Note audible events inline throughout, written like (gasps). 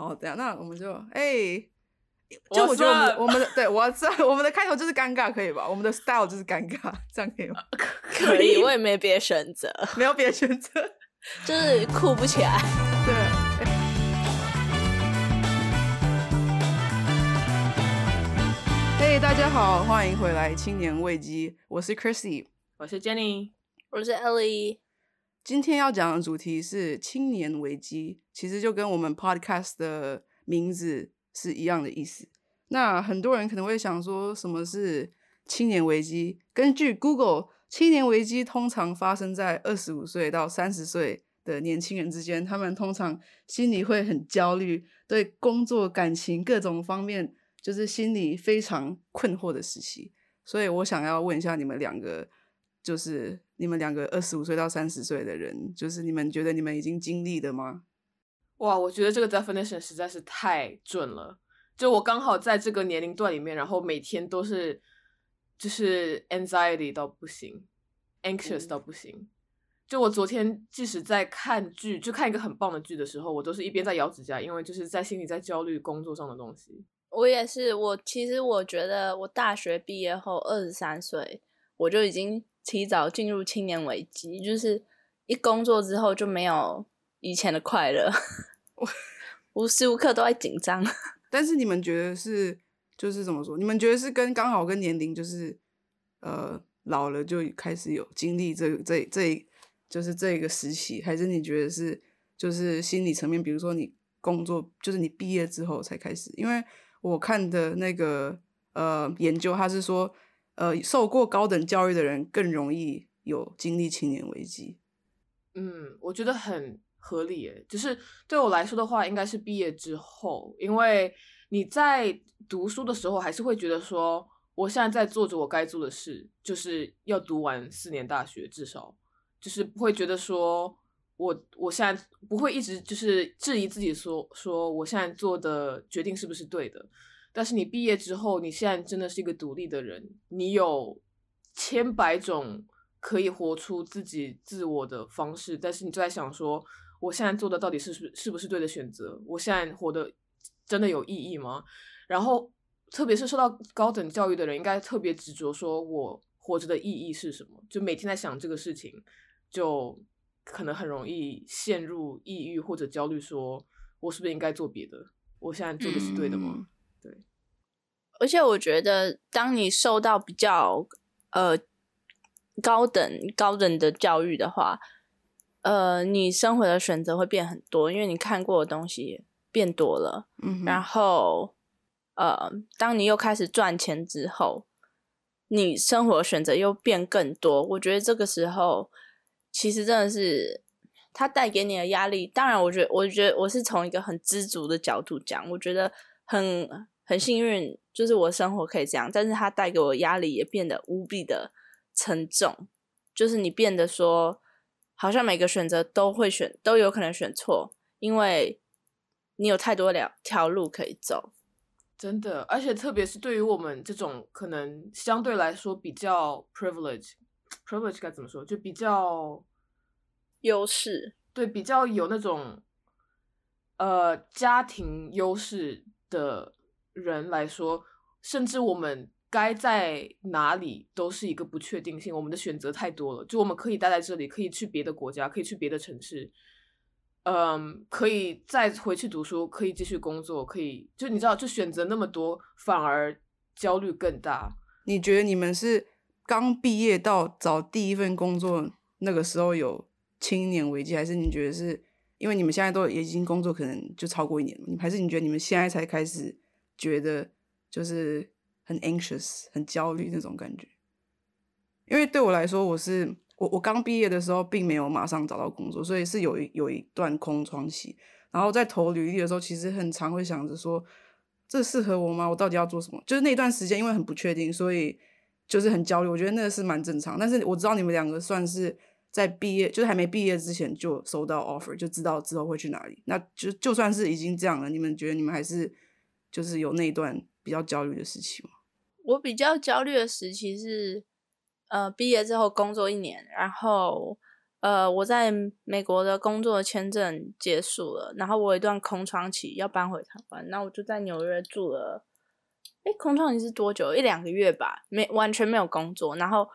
好，等下那我们就哎。就我觉得我们我们的对我知道我们的开头就是尴尬，可以吧？我们的 style 就是尴尬，这样可以吗？(laughs) 可以，我也没别的选择，(laughs) 没有别的选择，就是酷不起来。(laughs) 对。嘿，大家好，欢迎回来《青年危机》，我是 Chrissy，我是 Jenny，我是 Ellie。今天要讲的主题是青年危机，其实就跟我们 podcast 的名字。是一样的意思。那很多人可能会想说，什么是青年危机？根据 Google，青年危机通常发生在二十五岁到三十岁的年轻人之间。他们通常心里会很焦虑，对工作、感情各种方面，就是心里非常困惑的时期。所以我想要问一下你们两个，就是你们两个二十五岁到三十岁的人，就是你们觉得你们已经经历的吗？哇，我觉得这个 definition 实在是太准了。就我刚好在这个年龄段里面，然后每天都是就是 anxiety 到不行，anxious 到不行。就我昨天即使在看剧，就看一个很棒的剧的时候，我都是一边在咬指甲，因为就是在心里在焦虑工作上的东西。我也是，我其实我觉得我大学毕业后二十三岁，我就已经提早进入青年危机，就是一工作之后就没有以前的快乐。(laughs) 无时无刻都在紧张，(laughs) 但是你们觉得是就是怎么说？你们觉得是跟刚好跟年龄就是呃老了就开始有经历这这这就是这个时期，还是你觉得是就是心理层面？比如说你工作就是你毕业之后才开始？因为我看的那个呃研究，他是说呃受过高等教育的人更容易有经历青年危机。嗯，我觉得很。合理诶，就是对我来说的话，应该是毕业之后，因为你在读书的时候，还是会觉得说，我现在在做着我该做的事，就是要读完四年大学，至少就是不会觉得说我我现在不会一直就是质疑自己说说我现在做的决定是不是对的。但是你毕业之后，你现在真的是一个独立的人，你有千百种可以活出自己自我的方式，但是你就在想说。我现在做的到底是是是不是对的选择？我现在活的真的有意义吗？然后，特别是受到高等教育的人，应该特别执着，说我活着的意义是什么？就每天在想这个事情，就可能很容易陷入抑郁或者焦虑，说我是不是应该做别的？我现在做的是对的吗？而且我觉得，当你受到比较呃高等高等的教育的话。呃，你生活的选择会变很多，因为你看过的东西变多了。嗯，然后，呃，当你又开始赚钱之后，你生活选择又变更多。我觉得这个时候，其实真的是它带给你的压力。当然，我觉得，我觉得我是从一个很知足的角度讲，我觉得很很幸运，就是我生活可以这样。但是它带给我压力也变得无比的沉重，就是你变得说。好像每个选择都会选，都有可能选错，因为你有太多两条路可以走。真的，而且特别是对于我们这种可能相对来说比较 privilege，privilege 该怎么说？就比较优势，对，比较有那种呃家庭优势的人来说，甚至我们。该在哪里都是一个不确定性，我们的选择太多了。就我们可以待在这里，可以去别的国家，可以去别的城市，嗯，可以再回去读书，可以继续工作，可以就你知道，就选择那么多，反而焦虑更大。你觉得你们是刚毕业到找第一份工作那个时候有青年危机，还是你觉得是因为你们现在都已经工作可能就超过一年了，还是你觉得你们现在才开始觉得就是？很 anxious，很焦虑那种感觉，因为对我来说，我是我我刚毕业的时候，并没有马上找到工作，所以是有一有一段空窗期。然后在投履历的时候，其实很常会想着说，这适合我吗？我到底要做什么？就是那段时间，因为很不确定，所以就是很焦虑。我觉得那个是蛮正常。但是我知道你们两个算是在毕业，就是还没毕业之前就收到 offer，就知道之后会去哪里。那就就算是已经这样了，你们觉得你们还是就是有那一段比较焦虑的时期吗？我比较焦虑的时期是，呃，毕业之后工作一年，然后，呃，我在美国的工作签证结束了，然后我有一段空窗期要搬回台湾，那我就在纽约住了。哎，空窗期是多久？一两个月吧，没完全没有工作。然后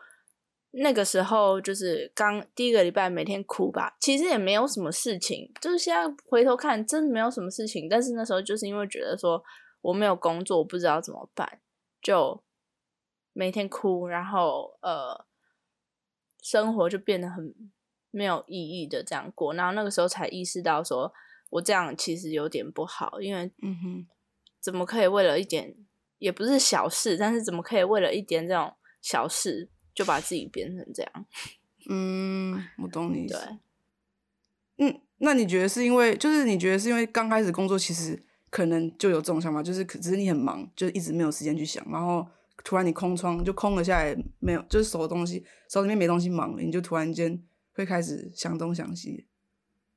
那个时候就是刚第一个礼拜，每天哭吧。其实也没有什么事情，就是现在回头看，真的没有什么事情。但是那时候就是因为觉得说我没有工作，我不知道怎么办，就每天哭，然后呃，生活就变得很。没有意义的这样过，然后那个时候才意识到，说我这样其实有点不好，因为嗯哼，怎么可以为了一点，也不是小事，但是怎么可以为了一点这种小事就把自己变成这样？嗯，我懂你。对，嗯，那你觉得是因为，就是你觉得是因为刚开始工作，其实可能就有这种想法，就是可只是你很忙，就一直没有时间去想，然后突然你空窗就空了下来，没有，就是手的东西手里面没东西忙了，你就突然间。会开始想东想西，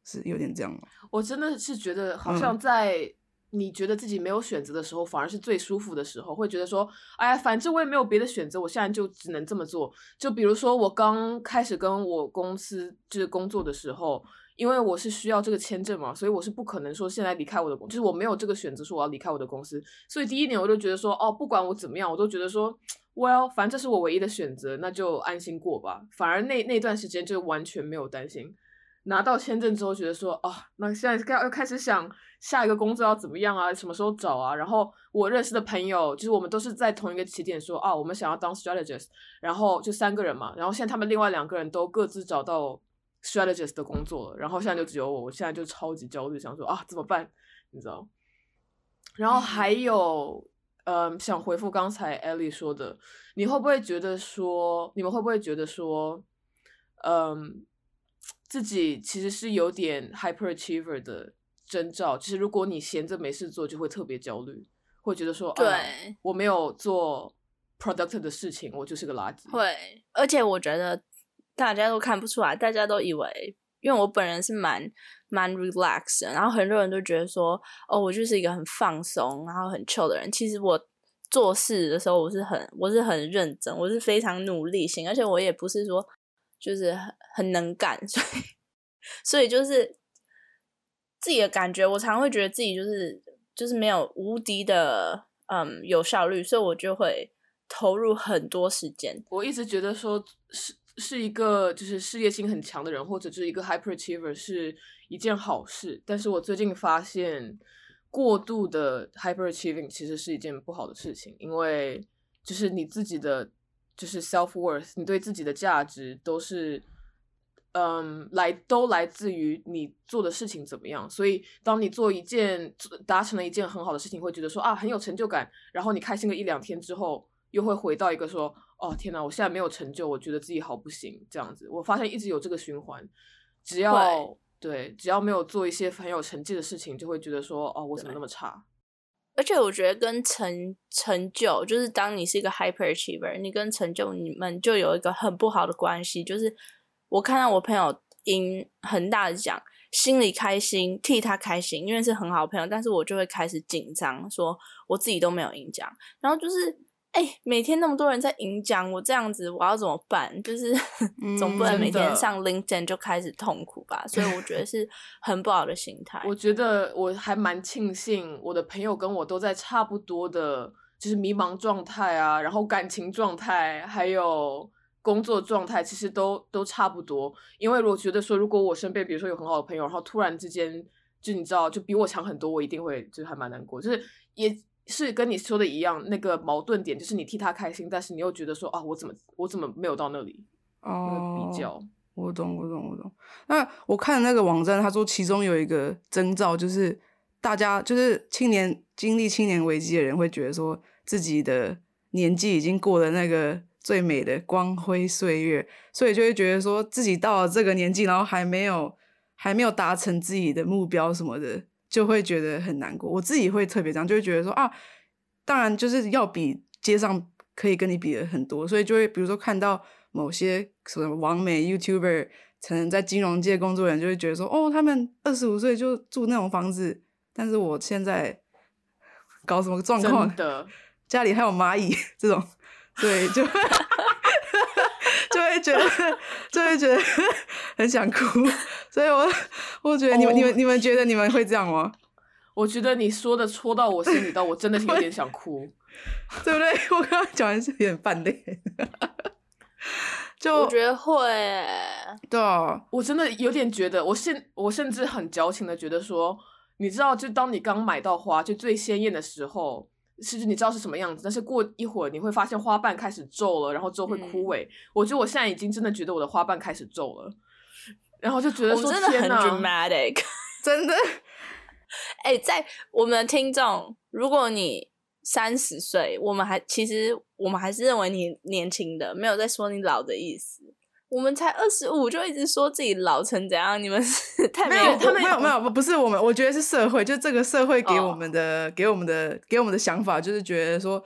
是有点这样吗？我真的是觉得，好像在你觉得自己没有选择的时候，反而是最舒服的时候。会觉得说，哎呀，反正我也没有别的选择，我现在就只能这么做。就比如说，我刚开始跟我公司就是工作的时候，因为我是需要这个签证嘛，所以我是不可能说现在离开我的公，就是我没有这个选择，说我要离开我的公司。所以第一年我就觉得说，哦，不管我怎么样，我都觉得说。Well，反正这是我唯一的选择，那就安心过吧。反而那那段时间就完全没有担心。拿到签证之后，觉得说啊，那现在要要开始想下一个工作要怎么样啊，什么时候找啊？然后我认识的朋友，就是我们都是在同一个起点，说哦，我们想要当 strategist，然后就三个人嘛。然后现在他们另外两个人都各自找到 strategist 的工作了，然后现在就只有我，我现在就超级焦虑，想说啊，怎么办？你知道？然后还有。嗯，想回复刚才 Ellie 说的，你会不会觉得说，你们会不会觉得说，嗯，自己其实是有点 hyperachiever 的征兆？其实如果你闲着没事做，就会特别焦虑，会觉得说，对，我没有做 productive 的事情，我就是个垃圾。会，而且我觉得大家都看不出来，大家都以为，因为我本人是蛮。蛮 relax 的，然后很多人都觉得说，哦，我就是一个很放松，然后很 chill 的人。其实我做事的时候，我是很，我是很认真，我是非常努力型，而且我也不是说就是很很能干，(laughs) 所以所以就是自己的感觉，我常会觉得自己就是就是没有无敌的嗯有效率，所以我就会投入很多时间。我一直觉得说是是一个就是事业心很强的人，或者是一个 hyperachiever 是。一件好事，但是我最近发现，过度的 hyperachieving 其实是一件不好的事情，因为就是你自己的就是 self worth，你对自己的价值都是，嗯，来都来自于你做的事情怎么样。所以当你做一件达成了一件很好的事情，会觉得说啊很有成就感，然后你开心个一两天之后，又会回到一个说哦天哪，我现在没有成就，我觉得自己好不行这样子。我发现一直有这个循环，只要。对，只要没有做一些很有成绩的事情，就会觉得说，哦，我怎么那么差？而且我觉得跟成成就，就是当你是一个 hyperachiever，你跟成就你们就有一个很不好的关系。就是我看到我朋友赢很大的奖，心里开心，替他开心，因为是很好朋友，但是我就会开始紧张，说我自己都没有赢奖，然后就是。哎，每天那么多人在演讲，我这样子我要怎么办？就是总不能每天上 LinkedIn 就开始痛苦吧？所以我觉得是很不好的心态。我觉得我还蛮庆幸，我的朋友跟我都在差不多的，就是迷茫状态啊，然后感情状态，还有工作状态，其实都都差不多。因为我觉得说，如果我身边比如说有很好的朋友，然后突然之间就你知道就比我强很多，我一定会就是还蛮难过，就是也。是跟你说的一样，那个矛盾点就是你替他开心，但是你又觉得说啊，我怎么我怎么没有到那里？哦，比较，我懂，我懂，我懂。那我看那个网站，他说其中有一个征兆，就是大家就是青年经历青年危机的人会觉得说自己的年纪已经过了那个最美的光辉岁月，所以就会觉得说自己到了这个年纪，然后还没有还没有达成自己的目标什么的。就会觉得很难过，我自己会特别这样，就会觉得说啊，当然就是要比街上可以跟你比的很多，所以就会比如说看到某些什么网美 YouTuber，可能在金融界工作人就会觉得说，哦，他们二十五岁就住那种房子，但是我现在搞什么状况？的，(laughs) 家里还有蚂蚁 (laughs) 这种，对，就就 (laughs) 觉得 (laughs) 就会觉得 (laughs) 很想哭，所以我我觉得你们、你们你们觉得你们会这样吗？我觉得你说的戳到我心里，到我真的是有点想哭，对。(laughs) 不对？我刚刚讲完是有点泛泪，就我觉得会，对啊，我真的有点觉得，我甚我甚至很矫情的觉得说，你知道，就当你刚买到花就最鲜艳的时候，是你知道是什么样子，但是过一会儿你会发现花瓣开始皱了，然后之后会枯萎。我觉得我现在已经真的觉得我的花瓣开始皱了，然后就觉得说我真的很 dramatic。(laughs) 真的，(laughs) 哎、在我们的听众，如果你三十岁，我们还其实我们还是认为你年轻的，没有在说你老的意思。我们才二十五，就一直说自己老成怎样？你们是 (laughs) 太没有，有他们没有没有不不是我们，我觉得是社会，就这个社会给哦我们的、给我们的给我们的想法，就是觉得说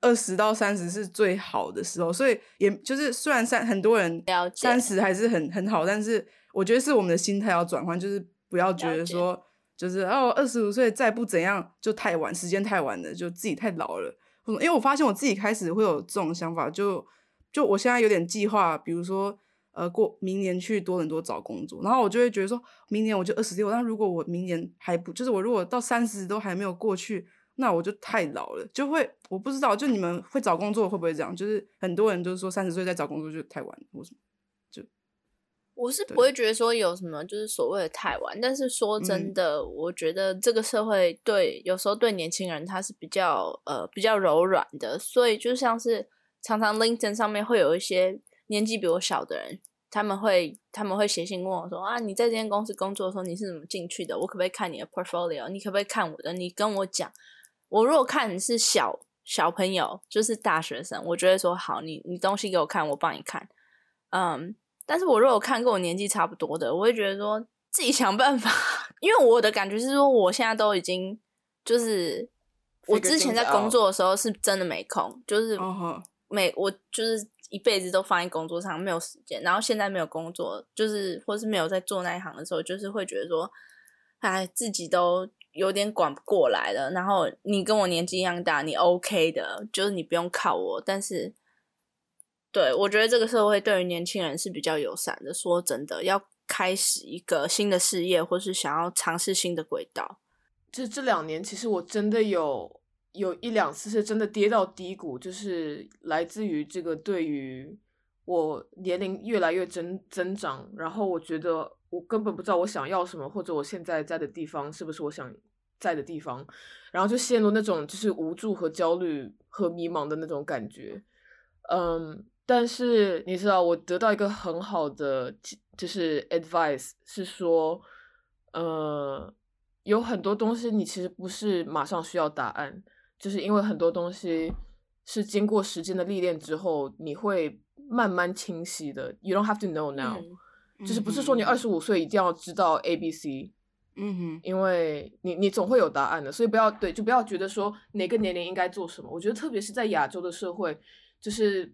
二十到三十是最好的时候，所以也就是虽然三很多人三十还是很很好，但是我觉得是我们的心态要转换，就是不要觉得说就是哦二十五岁再不怎样就太晚，时间太晚了，就自己太老了。因为我发现我自己开始会有这种想法，就就我现在有点计划，比如说呃过明年去多伦多找工作，然后我就会觉得说明年我就二十六，那如果我明年还不就是我如果到三十都还没有过去，那我就太老了，就会我不知道，就你们会找工作会不会这样？就是很多人就是说三十岁再找工作就太晚了，为什么？我是不会觉得说有什么就是所谓的太晚，但是说真嗯的，我觉得这个社会对有时候对年轻人他是比较呃比较柔软的，所以就像是常常 LinkedIn 上面会有一些年纪比我小的人，他们会他们会写信问我说啊，你在这间公司工作的时候你是怎么进去的？我可不可以看你的 portfolio？你可不可以看我的？你跟我讲，我如果看你是小小朋友，就是大学生，我就会说好，你你东西给我看，我帮你看，嗯。但是我如果看跟我年纪差不多的，我会觉得说自己想办法，(laughs) 因为我的感觉是说，我现在都已经就是我之前在工作的时候是真的没空，就是每我就是一辈子都放在工作上没有时间，然后现在没有工作，就是或是没有在做那一行的时候，就是会觉得说，哎，自己都有点管不过来了。然后你跟我年纪一样大，你 OK 的，就是你不用靠我，但是。对，我觉得这个社会对于年轻人是比较友善的。说真的，要开始一个新的事业，或是想要尝试新的轨道，这这两年，其实我真的有有一两次是真的跌到低谷，就是来自于这个对于我年龄越来越增增长，然后我觉得我根本不知道我想要什么，或者我现在在的地方是不是我想在的地方，然后就陷入那种就是无助和焦虑和迷茫的那种感觉，嗯。但是你知道，我得到一个很好的就是 advice，是说，呃，有很多东西你其实不是马上需要答案，就是因为很多东西是经过时间的历练之后，你会慢慢清晰的。You don't have to know now，、嗯就是不是说你二十五岁一定要知道 A B C，嗯哼，因为你你总会有答案的，所以不要对，就不要觉得说哪个年龄应该做什么。我觉得特别是在亚洲的社会，就是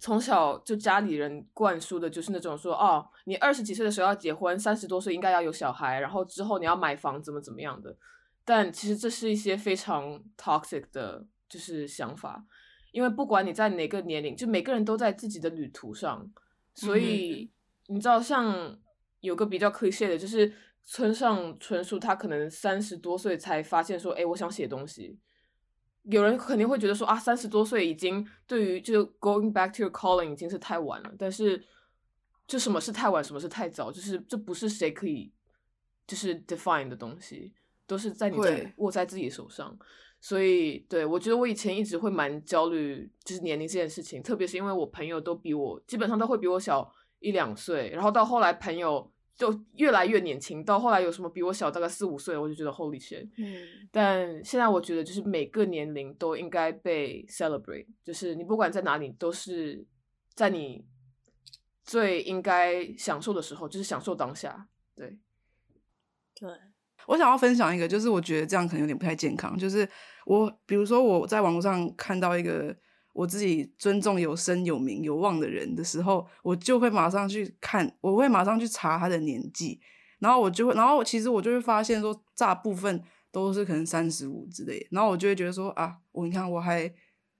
从小就家里人灌输的就是那种说，哦，你二十几岁的时候要结婚，三十多岁应该要有小孩，然后之后你要买房，怎么怎么样的。但其实这是一些非常 toxic 的，就是想法，因为不管你在哪个年龄，就每个人都在自己的旅途上，所以、你知道，像有个比较 cliche 的，就是村上春树，他可能三十多岁才发现说，哎，我想写东西。有人肯定会觉得说啊，三十多岁已经对于就 going back to your calling 已经是太晚了。但是，就什么是太晚，什么是太早，就是这不是谁可以就是 define 的东西，都是在你在握在自己手上。所以，对我觉得我以前一直会蛮焦虑，就是年龄这件事情，特别是因为我朋友都比我基本上都会比我小一两岁，然后到后来朋友就越来越年轻，到后来有什么比我小大概四五岁，我就觉得 holy shit。嗯，但现在我觉得，就是每个年龄都应该被 celebrate，就是你不管在哪里，都是在你最应该享受的时候，就是享受当下。对，对，我想要分享一个，就是我觉得这样可能有点不太健康。就是我，比如说我在网络上看到一个我自己尊重有声有名有望的人的时候，我就会马上去看，我会马上去查他的年纪，然后我就会，然后其实我就会发现说，大部分都是可能三十五之类，然后我就会觉得说啊，我你看我还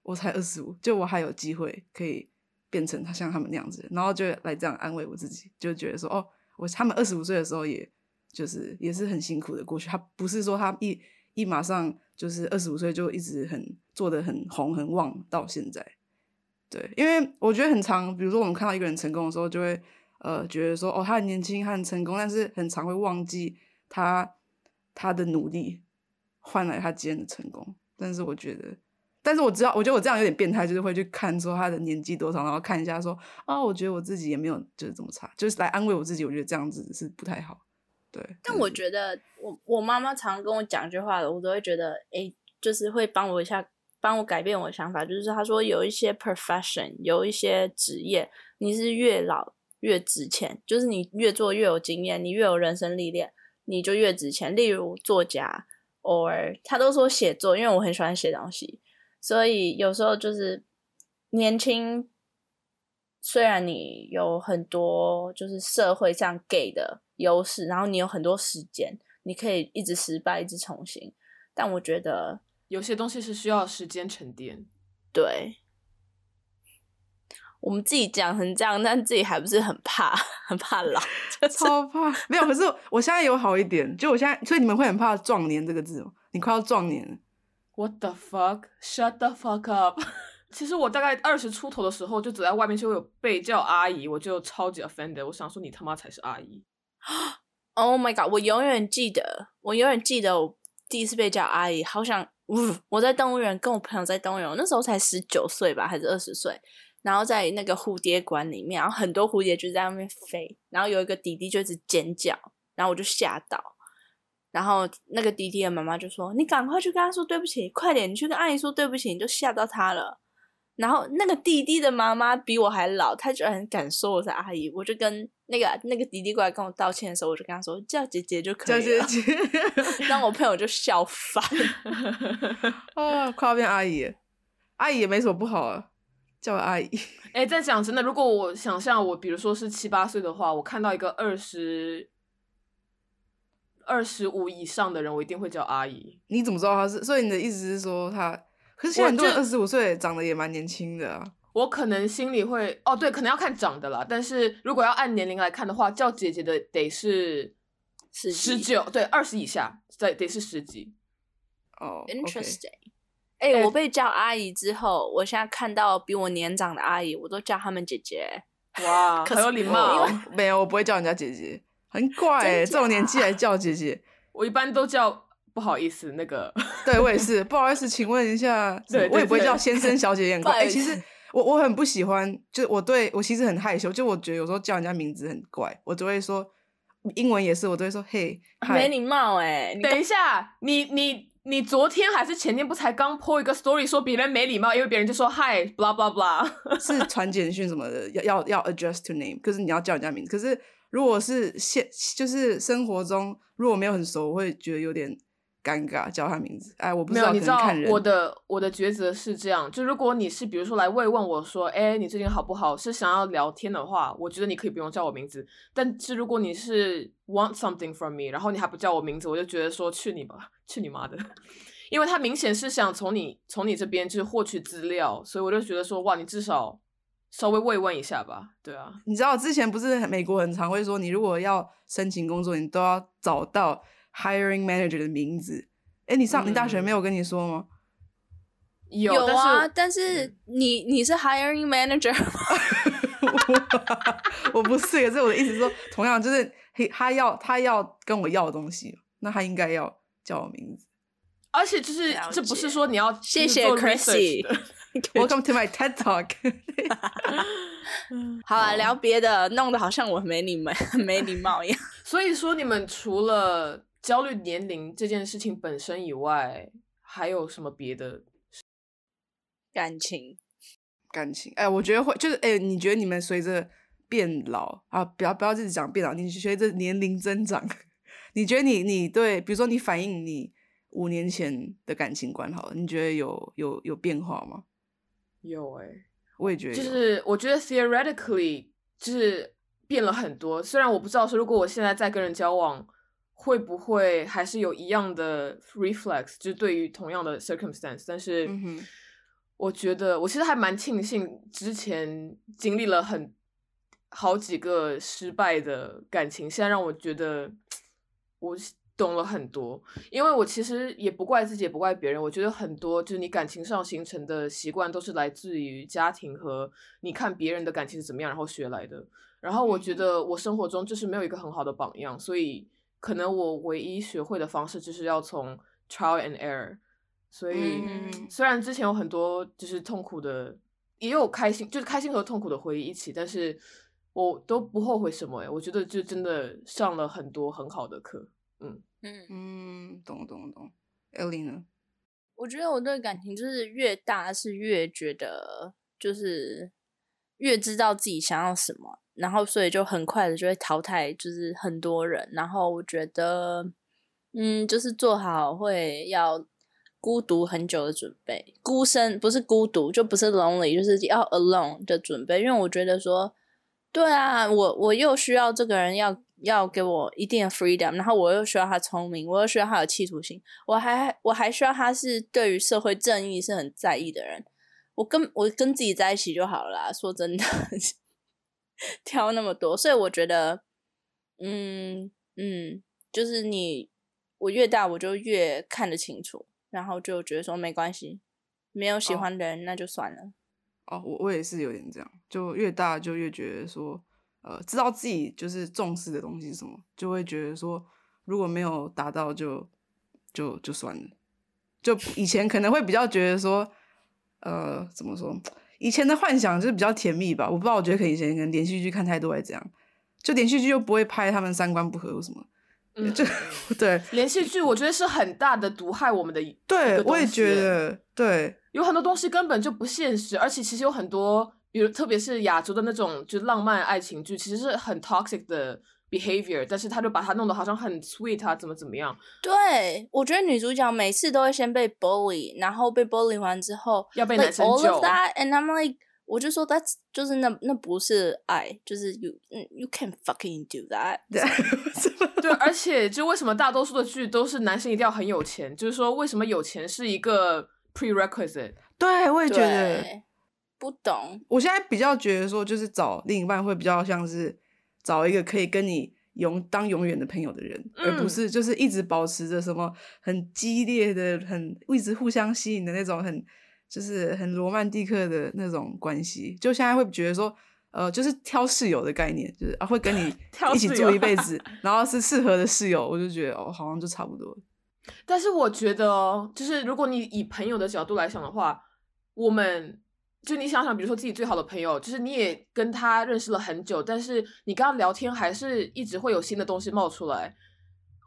我才二十五，就我还有机会可以变成他像他们那样子，然后就来这样安慰我自己，就觉得说哦，我他们二十五岁的时候，也就是也是很辛苦的过去。他不是说他一一马上就是二十五岁就一直很做的很红很旺到现在。对，因为我觉得很长，比如说我们看到一个人成功的时候，就会呃觉得说哦，他很年轻，他很成功，但是很常会忘记他他的努力换来他今天的成功。但是我觉得，但是我知道，我觉得我这样有点变态，就是会去看说他的年纪多少，然后看一下说啊，我觉得我自己也没有就是这么差，就是来安慰我自己。我觉得这样子是不太好。对，但我觉得我我妈妈常跟我讲一句话的，我都会觉得哎，就是会帮我一下。帮我改变我的想法，就是他说有一些 profession，有一些职业，你是越老越值钱，就是你越做越有经验，你越有人生历练，你就越值钱。例如作家，or 他都说写作，因为我很喜欢写东西，所以有时候就是年轻，虽然你有很多就是社会上给的优势，然后你有很多时间，你可以一直失败，一直重新，但我觉得。有些东西是需要时间沉淀，对。我们自己讲成这样，但自己还不是很怕，很怕老，超怕。没有，可是 (laughs) 我现在有好一点，就我现在，所以你们会很怕“壮年”这个字吗？你快要壮年？What the fuck? Shut the fuck up！(laughs) 其实我大概二十出头的时候，就走在外面就有被叫阿姨，我就超级 offended。我想说，你他妈才是阿姨 (gasps) Oh my god！我永远记得，我永远记得我第一次被叫阿姨，好想。呜！我在动物园跟我朋友在动物园，那时候才十九岁吧，还是二十岁。然后在那个蝴蝶馆里面，然后很多蝴蝶就在外面飞，然后有一个弟弟就一直尖叫，然后我就吓到。然后那个弟弟的妈妈就说：“你赶快去跟他说对不起，快点，你去跟阿姨说对不起，你就吓到他了。”然后那个弟弟的妈妈比我还老，他就很敢说我是阿姨。我就跟那个那个弟弟过来跟我道歉的时候，我就跟他说叫姐姐就可以了。叫姐姐，让我朋友就笑翻。(laughs) 啊，快要变阿姨，阿姨也没什么不好啊，叫阿姨。哎，在讲真的，如果我想象我，比如说是七八岁的话，我看到一个二十二十五以上的人，我一定会叫阿姨。你怎么知道他是？所以你的意思是说他？可是现在很多人二十五岁长得也蛮年轻的啊。我可能心里会哦，对，可能要看长的啦。但是如果要按年龄来看的话，叫姐姐的得是十九，对，二十以下对得是十几。哦，interesting。哎，我被叫阿姨之后，我现在看到比我年长的阿姨，我都叫他们姐姐。哇，很有礼貌。没有，我不会叫人家姐姐，很怪哎，这种年纪还叫姐姐。我一般都叫。不好意思，那个，(laughs) 对我也是不好意思，请问一下，(laughs) 对我也不会叫先生、小姐也很怪。哎，其实我我很不喜欢，就是我对我其实很害羞，就我觉得有时候叫人家名字很怪，我只会说英文也是，我都会说嘿，没礼貌哎。等一下，你你你昨天还是前天不才刚 po 一个 story 说别人没礼貌，因为别人就说 hi blah blah (laughs) blah，是传简讯什么的，要要要 address to name，可是你要叫人家名字。可是如果是现就是生活中如果没有很熟，我会觉得有点。尴尬叫他名字，哎，我不知道。你知道我的我的抉择是这样，就如果你是比如说来慰问我说，哎，你最近好不好？是想要聊天的话，我觉得你可以不用叫我名字。但是如果你是 want something from me，然后你还不叫我名字，我就觉得说去你吧，去你妈的！(laughs) 因为他明显是想从你从你这边就是获取资料，所以我就觉得说，哇，你至少稍微慰问一下吧。对啊，你知道之前不是美国很常会说，你如果要申请工作，你都要找到。Hiring manager 的名字，哎，你上你大学没有跟你说吗？有啊，但是你你是 hiring manager，(laughs) (laughs) 我不是，可是我的意思说，同样就是他要他要跟我要东西，那他应该要叫我名字，而且就是这不是说你要谢谢 Chrissy，Welcome (laughs) to my TED Talk。好啊，聊别的，弄得好像我没你们没礼貌一样。所以说，你们除了焦虑年龄这件事情本身以外，还有什么别的感情？感情？哎，我觉得会，就是哎，你觉得你们随着变老啊，不要不要自己讲变老，你随着年龄增长，(laughs) 你觉得你你对，比如说你反映你五年前的感情观，好了，你觉得有有有变化吗？有哎，我也觉得，就是我觉得 theoretically 就是变了很多。虽然我不知道说，如果我现在在跟人交往。会不会还是有一样的 reflex，就是对于同样的 circumstance，但是我觉得我其实还蛮庆幸之前经历了很好几个失败的感情，现在让我觉得我懂了很多。因为我其实也不怪自己，也不怪别人。我觉得很多就是你感情上形成的习惯，都是来自于家庭和你看别人的感情是怎么样，然后学来的。然后我觉得我生活中就是没有一个很好的榜样，所以可能我唯一学会的方式就是要从 trial and error。所以嗯虽然之前有很多就是痛苦的，也有开心，就是开心和痛苦的回忆一起，但是我都不后悔什么哎，我觉得就真的上了很多很好的课。嗯，嗯，嗯，懂懂懂。Ellie 呢？我觉得我对感情就是越大是越觉得就是越知道自己想要什么，然后所以就很快的就会淘汰就是很多人，然后我觉得嗯就是做好会要孤独很久的准备，孤身不是孤独就不是 lonely，就是要 alone 的准备，因为我觉得说对啊，我我又需要这个人要要给我一定的 freedom，然后我又需要他聪明，我又需要他有企图心，我还我还需要他是对于社会正义是很在意的人。我跟我跟自己在一起就好了啦。说真的，(laughs) (laughs) 挑那么多，所以我觉得，嗯嗯，就是你我越大我就越看得清楚，然后就觉得说没关系，没有喜哦欢的人、那就算了。哦，我我也是有点这样，就越大就越觉得说，呃，知道自己就是重视的东西是什么，就会觉得说，如果没有达到就就就算了。就以前可能会比较觉得说，呃，怎么说？以前的幻想就是比较甜蜜吧，我不知道，我觉得可能以前可能连续剧看太多还是怎样，就连续剧又不会拍他们三观不合或什么，嗯。就 (laughs) 对。连续剧我觉得是很大的毒害我们的一对，我也觉得对，有很多东西根本就不现实，而且其实有很多，比如特别是亚洲的那种就是浪漫爱情剧，其实是很 toxic 的 behavior，但是他就把它弄得好像很 sweet 啊，怎么怎么样，对，我觉得女主角每次都会先被 bully，然后被 bully 完之后要被男生 all 救 of that，and I'm like，我就说 that's 就是那那不是爱，就是 you 嗯 you can fucking do that。(laughs) 对，而且就为什么大多数的剧都是男生一定要很有钱，就是说为什么有钱是一个 prerequisite，对，我也觉得。不懂，我现在比较觉得说，就是找另一半会比较像是找一个可以跟你永当永远的朋友的人，而不嗯是就是一直保持着什么很激烈的、很一直互相吸引的那种很就是很罗曼蒂克的那种关系。就现在会觉得说，呃，就是挑室友的概念，就是啊会跟你 (laughs) 一起住一辈子，(laughs) 然后是适合的室友，我就觉得哦，好像就差不多。但是我觉得哦，就是如果你以朋友的角度来想的话，我们就你想想，比如说自己最好的朋友，就是你也跟他认识了很久，但是你跟他聊天还是一直会有新的东西冒出来。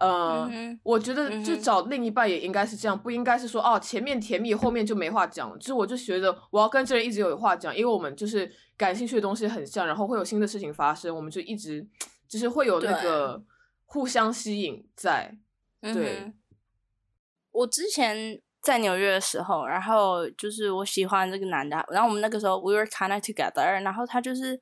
呃，嗯我觉得就找另一半也应该是这样，不应该是说哦前面甜蜜，后面就没话讲。就是我就觉得我要跟这人一直有话讲，因为我们就是感兴趣的东西很像，然后会有新的事情发生，我们就一直就是会有那个互相吸引在。对我之前在纽约的时候，然后就是我喜欢这个男的，然后我们那个时候 we were kind of together，然后他就是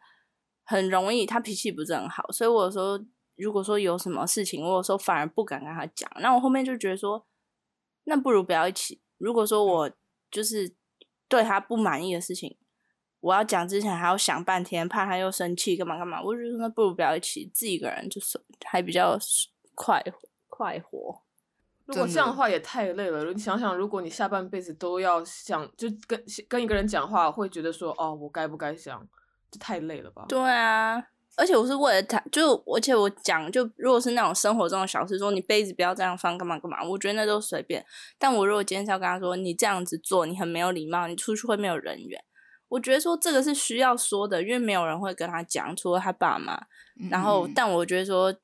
很容易，他脾气不是很好，所以我有时候如果说有什么事情，我有时候反而不敢跟他讲，那我后面就觉得说，那不如不要一起。如果说我就是对他不满意的事情，我要讲之前还要想半天，怕他又生气，干嘛干嘛，我就觉得那不如不要一起，自己一个人就是还比较快活快活。如果这样的话也太累了。你想想，如果你下半辈子都要想，就跟跟一个人讲话，会觉得说，哦，我该不该想？这太累了吧？对啊，而且我是为了他，就而且我讲，就如果是那种生活中的小事，说你杯子不要这样放，干嘛干嘛，我觉得那都随便。但我如果今天是要跟他说，你这样子做，你很没有礼貌，你出去会没有人缘。我觉得说这个是需要说的，因为没有人会跟他讲，除了他爸妈。然后，嗯但我觉得说，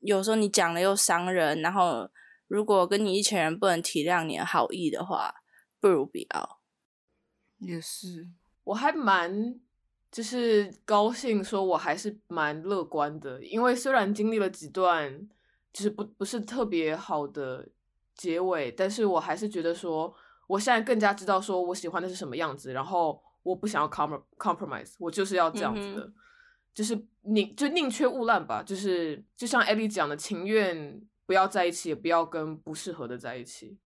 有时候你讲了又伤人，然后如果跟你一群人不能体谅你的好意的话，不如不要。也是，我还蛮就是高兴，说我还是蛮乐观的，因为虽然经历了几段就是不不是特别好的结尾，但是我还是觉得说，我现在更加知道说我喜欢的是什么样子，然后我不想要 com compromise，我就是要这样子的，嗯就是宁就宁缺毋滥吧，就是就像艾莉讲的，情愿不要在一起，也不要跟不适合的在一起。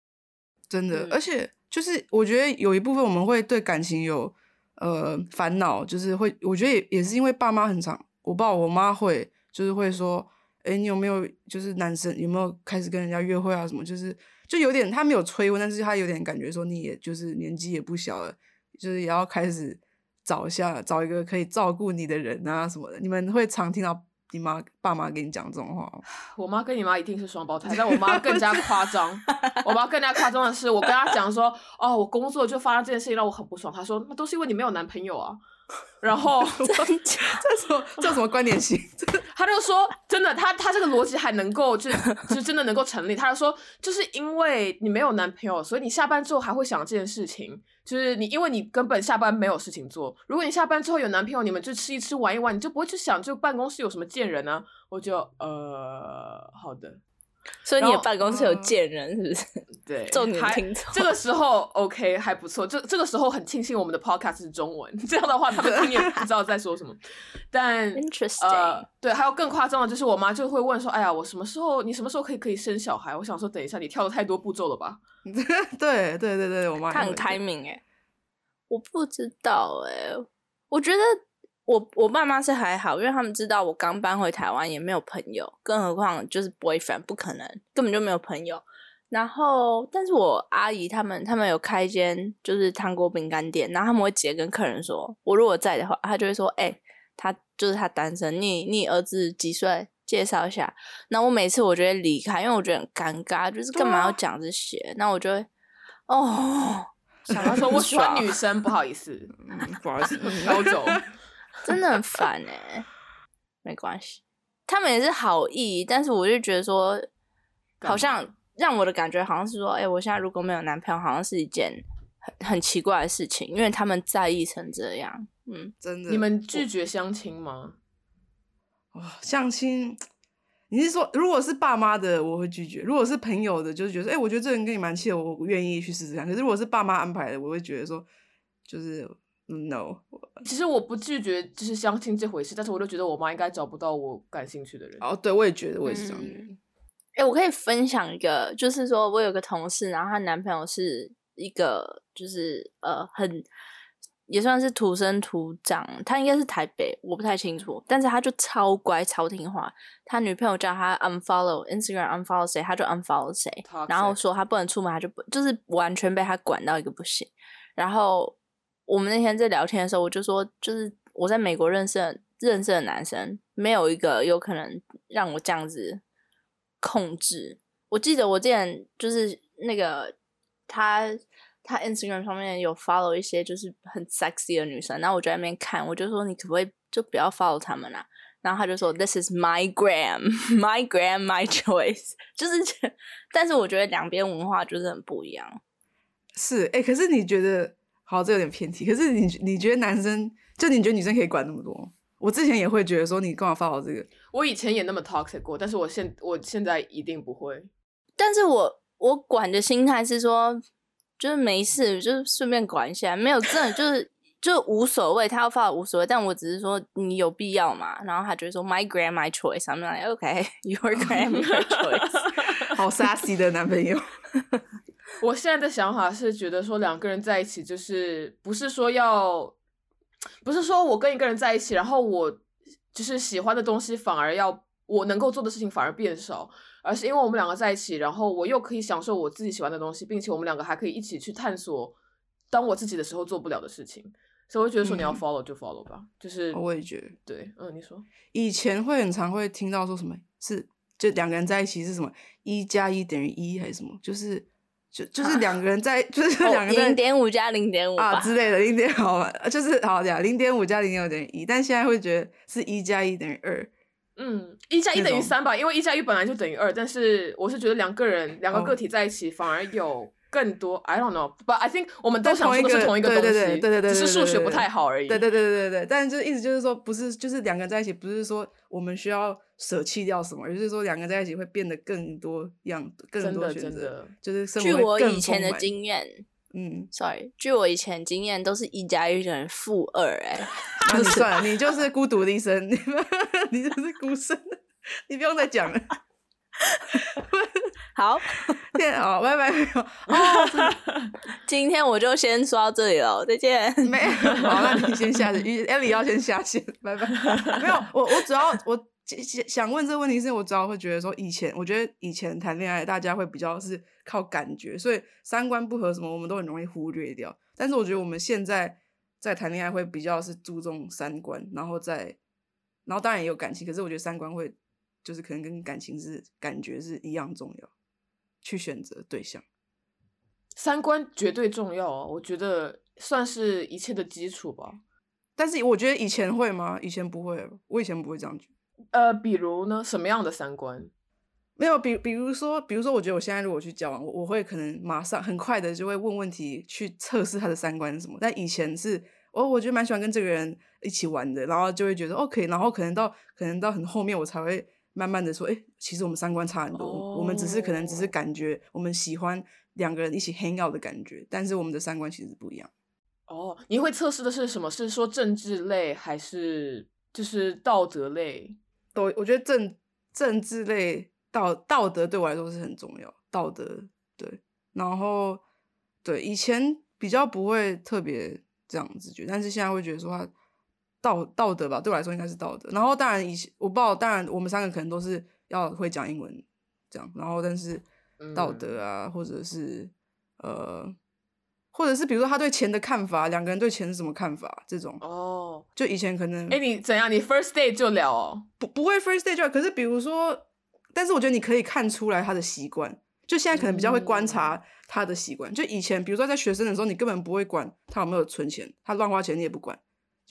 真的，嗯而且就是我觉得有一部分我们会对感情有呃烦恼，就是会，我觉得也也是因为爸妈很常，我不知道我妈会就是会说，哎，你有没有就是男生有没有开始跟人家约会啊什么，就是就有点他没有催婚，但是他有点感觉说你也就是年纪也不小了，就是也要开始找一下找一个可以照顾你的人啊什么的，你们会常听到你妈爸妈跟你讲这种话？(sighs) 我妈跟你妈一定是双胞胎，但我妈更加夸张。(laughs) 我妈更加夸张的是，我跟她讲说，哦，我工作就发生这件事情让我很不爽。她说，那都是因为你没有男朋友啊。(laughs) 然后 (laughs) 这什么这什么观点性？(laughs) 他就说，真的，他他这个逻辑还能够，就是就真的能够成立。他就说，就是因为你没有男朋友，所以你下班之后还会想这件事情。就是你，因为你根本下班没有事情做。如果你下班之后有男朋友，你们就吃一吃玩一玩，你就不会去想这个办公室有什么贱人呢、我就呃，好的。所以你的办公室有嗯贱人是不是？(laughs) 对，(laughs) 重点还听错这个时候 OK 还不错，这这个时候很庆幸我们的 podcast 是中文，这样的话他们听也不知道在说什么。但 Interesting 呃，对，还有更夸张的就是我妈就会问说：“哎呀，我什么时候你什么时候可以可以生小孩？”我想说，等一下你跳了太多步骤了吧？(laughs) 对对对对，我妈很开明哎、我不知道哎、我觉得我我爸妈是还好，因为他们知道我刚搬回台湾，也没有朋友，更何况就是 boyfriend，不可能，根本就没有朋友。然后，但是我阿姨他们他们有开一间就是糖果饼干店，然后他们会直接跟客人说，我如果在的话，他就会说，哎、他就是他单身，你你儿子几岁？介绍一下。那我每次我就会离开，因为我觉得很尴尬，就是干嘛要讲这些？那我就会哦，想到说我喜欢女生，不好意思，嗯，不好意思，飘走。(laughs) 真的很烦哎、没关系，他们也是好意，但是我就觉得说，好像让我的感觉好像是说，哎、我现在如果没有男朋友，好像是一件很很奇怪的事情，因为他们在意成这样。嗯，真的。你们拒绝相亲吗？哇，相亲，你是说如果是爸妈的，我会拒绝；如果是朋友的，就是觉得哎、诶我觉得这人跟你蛮契合，我愿意去试试看。可是如果是爸妈安排的，我会觉得说，就是嗯 no，其实我不拒绝就是相亲这回事，但是我就觉得我妈应该找不到我感兴趣的人。哦，对我也觉得，我也是这样觉得。嗯哎、我可以分享一个，就是说我有个同事，然后她男朋友是一个，就是呃，很也算是土生土长，他应该是台北，我不太清楚，但是他就超乖超听话。他女朋友叫他 unfollow Instagram unfollow 谁，他就 unfollow 谁，然后说他不能出门，他就不就是完全被他管到一个不行。然后我们那天在聊天的时候，我就说，就是我在美国认识的认识的男生，没有一个有可能让我这样子控制。我记得我之前就是那个他他 Instagram 上面有 follow 一些就是很 sexy 的女生，然后我就在那边看，我就说你可不可以就不要 follow 他们啦、然后他就说 This is my gram, (laughs) my gram, my (laughs) choice，(laughs) 就是，但是我觉得两边文化就是很不一样。是哎、诶可是你觉得，好，这有点偏题。可是你你觉得男生，就你觉得女生可以管那么多？我之前也会觉得说，你干嘛发我这个？我以前也那么 toxic 过，但是我现我现在一定不会。但是我我管的心态是说，就是没事，就是顺便管一下，没有真的就是就无所谓，他要发无所谓，但我只是说你有必要嘛？然后他就会说 my grand my choice，I'm like okay (laughs) your gram your (laughs) choice。好 sassy 的男朋友，我现在的想法是觉得说两个人在一起，就是不是说要，不是说我跟一个人在一起，然后我就是喜欢的东西反而要我能够做的事情反而变少，而是因为我们两个在一起，然后我又可以享受我自己喜欢的东西，并且我们两个还可以一起去探索当我自己的时候做不了的事情，所以我觉得说你要嗯 follow 就 follow 吧，就是我也觉得。对，嗯，你说以前会很常会听到说什么是就两个人在一起是什么一加一等于一还是什么，就是就就是两个人在就是 (laughs) 两个人零点五加零点五，啊之类的零点好吧，就是好呀零点五加零点五等于一，但现在会觉得是一加一等于二。嗯，一加一等于三吧，因为一加一本来就等于二，但是我是觉得两个人两个哦。个体在一起反而有更多、I don't know，but I think 我们都想说的是同一个对东西，对对对对对只是数学不太好而已。对对对对对对，但是就意思就是说，不是就是两个人在一起，不是说我们需要舍弃掉什么，而是说两个人在一起会变得更多样，更多选择，就是生据我活以前的经验嗯，，sorry，据我以前经验都是一加一等于负二，哎，(laughs) 那你算了，你就是孤独的一生，你 (laughs) 你就是孤身，(laughs) 你不用再讲了。(laughs) 好，(laughs) 见哦，拜拜。哦，(laughs) 今天我就先说到这里了，再见。没有好，那你先下线，艾莉要先下线，拜拜。没有，我我主要我想想问这个问题，是我主要会觉得说，以前我觉得以前谈恋爱大家会比较是靠感觉，所以三观不合什么，我们都很容易忽略掉。但是我觉得我们现在在谈恋爱会比较是注重三观，然后再然后当然也有感情，可是我觉得三观会就是可能跟感情是感觉是一样重要，去选择对象。三观绝对重要啊，我觉得算是一切的基础吧。但是我觉得以前会吗？以前不会，我以前不会这样觉得。呃，比如呢，什么样的三观？没有，比比如说，比如说，我觉得我现在如果去交往，我我会可能马上很快的就会问问题去测试他的三观是什么。但以前是，哦，我觉得蛮喜欢跟这个人一起玩的，然后就会觉得 OK，然后可能到可能到很后面我才会慢慢的说，哎，其实我们三观差很多，我们只是可能只是感觉我们喜欢两个人一起 hang out 的感觉，但是我们的三观其实不一样。哦，你会测试的是什么？是说政治类还是就是道德类？都，我觉得政政治类道道德对我来说是很重要，道德对，然后对以前比较不会特别这样子觉得，但是现在会觉得说他道道德吧，对我来说应该是道德。然后当然以前我不知道，当然我们三个可能都是要会讲英文这样，然后但是道德啊，或者是呃。或者是比如说他对钱的看法，两个人对钱是什么看法？这种哦，就以前可能哎，你怎样？你 first day 就聊哦？不，不会 first day 就。可是比如说，但是我觉得你可以看出来他的习惯。就现在可能比较会观察他的习惯。就以前，比如说在学生的时候，你根本不会管他有没有存钱，他乱花钱你也不管，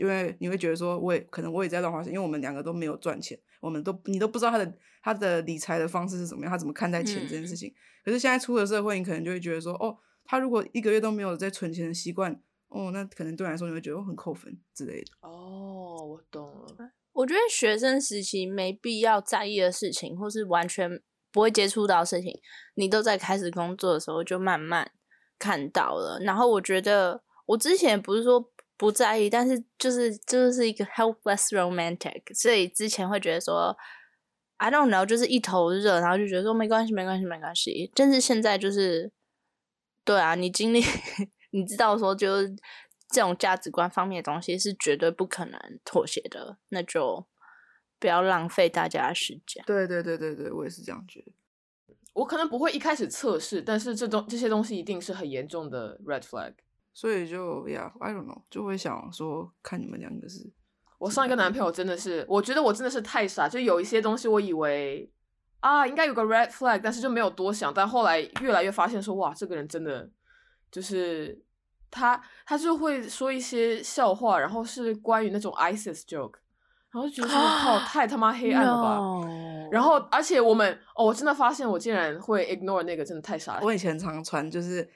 因为你会觉得说，我也可能我也在乱花钱，因为我们两个都没有赚钱，我们都你都不知道他的他的理财的方式是怎么样，他怎么看待钱这件事情。可是现在出了社会，你可能就会觉得说，哦。他如果一个月都没有在存钱的习惯，哦，那可能对来说你会觉得很扣分之类的。哦，我懂了。我觉得学生时期没必要在意的事情，或是完全不会接触到事情，你都在开始工作的时候就慢慢看到了。然后我觉得我之前不是说不在意，但是就是就是一个 helpless romantic，所以之前会觉得说 I don't know，就是一头热，然后就觉得说没关系，没关系，没关系。但是现在就是。对啊，你经历，(laughs) 你知道说，就是这种价值观方面的东西是绝对不可能妥协的，那就不要浪费大家的时间。对对对对对，我也是这样觉得。我可能不会一开始测试，但是这东这些东西一定是很严重的 red flag，所以就，Yeah，I don't know，就会想说，看你们两个是。我上一个男朋友真的是，我觉得我真的是太傻，就有一些东西我以为。啊，应该有个 red flag，但是就没有多想。但后来越来越发现，说哇，这个人真的就是他，他就会说一些笑话，然后是关于那种 ISIS joke，然后就觉得说靠，太他妈黑暗了吧。然后而且我们哦，我真的发现我竟然会 ignore 那个，真的太傻了。我以前常传就是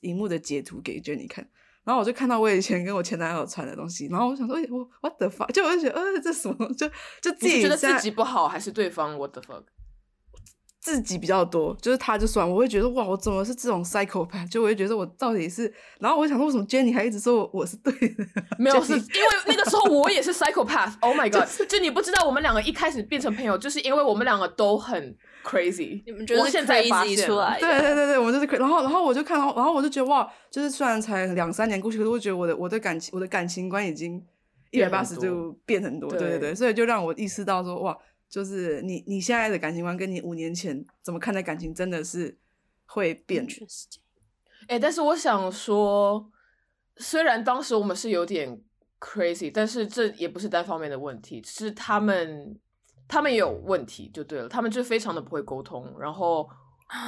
荧幕的截图给 Jenny 看，然后我就看到我以前跟我前男友传的东西，然后我想说，哎，我 what the fuck？就我就觉得，呃，这什么？就就自己觉得自己不好，还是对方 what the fuck？自己比较多，就是他就算我会觉得哇，我怎么是这种 psychopath？就我会觉得我到底是，然后我想说，为什么 Jenny 还一直说我是对的？没有，(laughs) 是因为那个时候我也是 psychopath。Oh my god！就你不知道，我们两个一开始变成朋友，就是因为我们两个都很 crazy。你们觉得现在发现出来？对对对对，我们就是 crazy。然后然后我就看到，然后我就觉得哇，就是虽然才两三年过去，可是我觉得我的我的感情我的感情观已经一百八十度变很多。对对对，所以就让我意识到说哇。就是你你现在的感情观跟你五年前怎么看待感情，真的是会变。哎，但是我想说，虽然当时我们是有点 crazy，但是这也不是单方面的问题，是他们他们也有问题就对了，他们就非常的不会沟通，然后。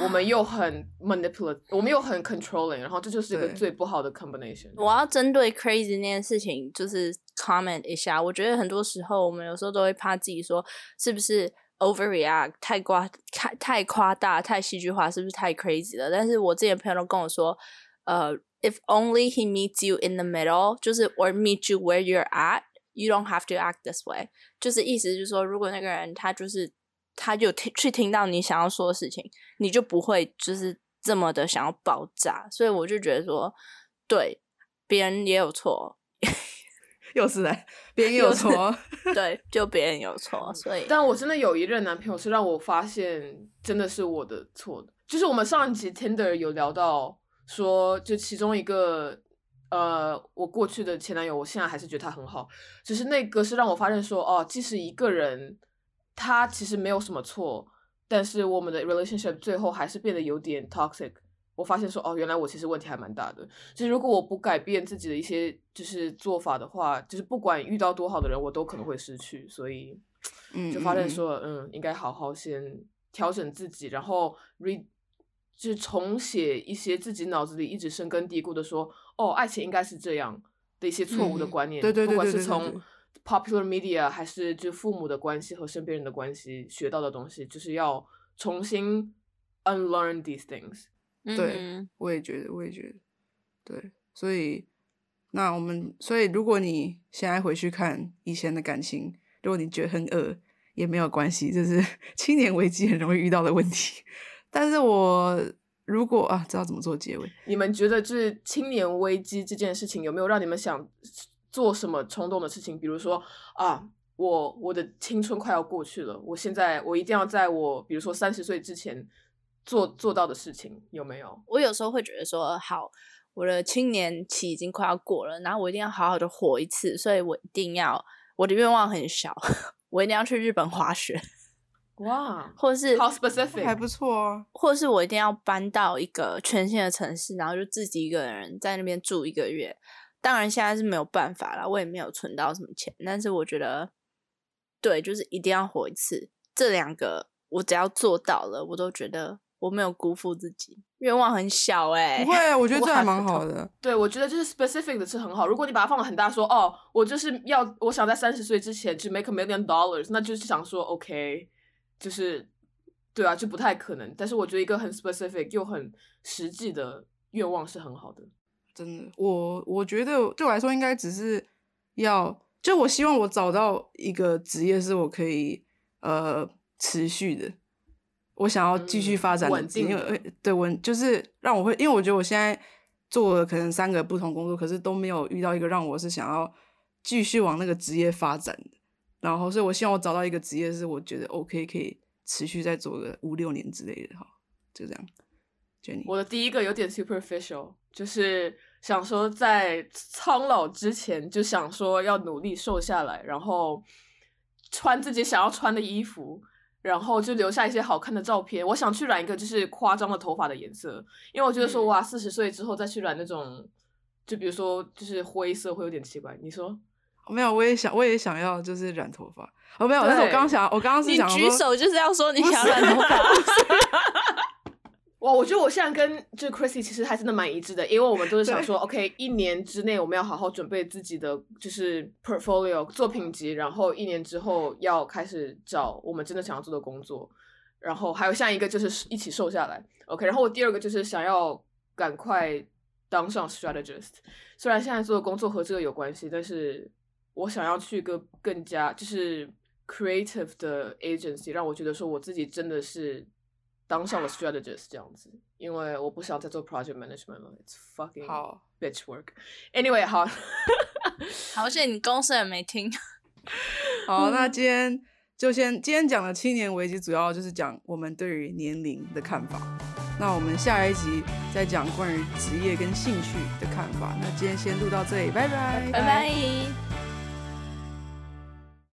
我们又很 manipulate，我们又很 controlling，然后这就是一个最不好的 combination。我要针对 crazy 那件事情，就是 comment 一下。我觉得很多时候，我们有时候都会怕自己说，是不是 overreact，太夸太太夸大，太戏剧化，是不是太 crazy 了？但是我之前朋友都跟我说，呃，if only he meets you in the middle，就是 or meet you where you're at，you don't have to act this way。就是意思就是说，如果那个人他就是。 他就听去听到你想要说的事情，你就不会就是这么的想要爆炸，所以我就觉得说，对，别人也有错，(laughs) 又是来，别人有错，(laughs) 对，就别人有错，所以，但我真的有一任男朋友是让我发现真的是我的错的，就是我们上一集 Tinder 有聊到说，就其中一个呃，我过去的前男友，我现在还是觉得他很好，只是那个是让我发现说，哦，即使一个人他其实没有什么错，但是我们的 relationship 最后还是变得有点 toxic。我发现说，哦，原来我其实问题还蛮大的。就是如果我不改变自己的一些就是做法的话，就是不管遇到多好的人，我都可能会失去。所以，嗯，就发现说，嗯，应该好好先调整自己，然后 re 就是重写一些自己脑子里一直深根蒂固的说，哦，爱情应该是这样的一些错误的观念。对对对，不管是从 popular media 还是就父母的关系和身边人的关系学到的东西，就是要重新 unlearn these things。对，我也觉得，我也觉得，对，所以那我们，所以如果你现在回去看以前的感情，如果你觉得很恶，也没有关系，这是 (laughs) 青年危机很容易遇到的问题。但是我如果啊，知道怎么做结尾，你们觉得就是青年危机这件事情有没有让你们想做什么冲动的事情？比如说啊，我我的青春快要过去了，我现在我一定要在我比如说三十岁之前。做做到的事情有没有？我有时候会觉得说，好，我的青年期已经快要过了，然后我一定要好好的活一次，所以我一定要，我的愿望很小，我一定要去日本滑雪，哇，或者是好 specific，还不错哦，或者是我一定要搬到一个全新的城市，然后就自己一个人在那边住一个月。当然现在是没有办法了，我也没有存到什么钱，但是我觉得，对，就是一定要活一次。这两个我只要做到了，我都觉得。我没有辜负自己，愿望很小哎，不会，我觉得这还蛮好的。对，我觉得就是 specific 的是很好。如果你把它放的很大，说哦，我就是要我想在三十岁之前去 make a million dollars，那就是想说 OK，就是对啊，就不太可能。但是我觉得一个很 specific 又很实际的愿望是很好的。真的，我我觉得对我来说应该只是要，就我希望我找到一个职业是我可以呃持续的。我想要继续发展稳定，因为对稳就是让我会，因为我觉得我现在做了可能三个不同工作，可是都没有遇到一个让我是想要继续往那个职业发展的。然后，所以我希望我找到一个职业是我觉得 OK 可以持续再做个五六年之类的，哈，就这样。Jenny，我的第一个有点 superficial，就是想说在苍老之前就想说要努力瘦下来，然后穿自己想要穿的衣服。然后就留下一些好看的照片。我想去染一个就是夸张的头发的颜色，因为我觉得说哇，四十岁之后再去染那种，就比如说就是灰色会有点奇怪。你说没有？我也想，我也想要就是染头发。哦，没有，但是我刚刚想，我刚刚是想举手就是要说你想染头发。(laughs) 哇，我觉得我现在跟就 Chrissy 其实还真的蛮一致的，因为我们都是想说，OK，一年之内我们要好好准备自己的就是 portfolio 作品集，然后一年之后要开始找我们真的想要做的工作，然后还有下一个就是一起瘦下来，OK，然后我第二个就是想要赶快当上 strategist，虽然现在做的工作和这个有关系，但是我想要去一个更加就是 creative 的 agency，让我觉得说我自己真的是。当上了 strategist 这样子，因为我不想再做 project management 了，it's fucking 好 bitch work。Anyway，好，(laughs) 好谢你公司也没听。好，那今天就先今天讲的青年危机，主要就是讲我们对于年龄的看法。那我们下一集再讲关于职业跟兴趣的看法。那今天先录到这里，拜拜，拜拜。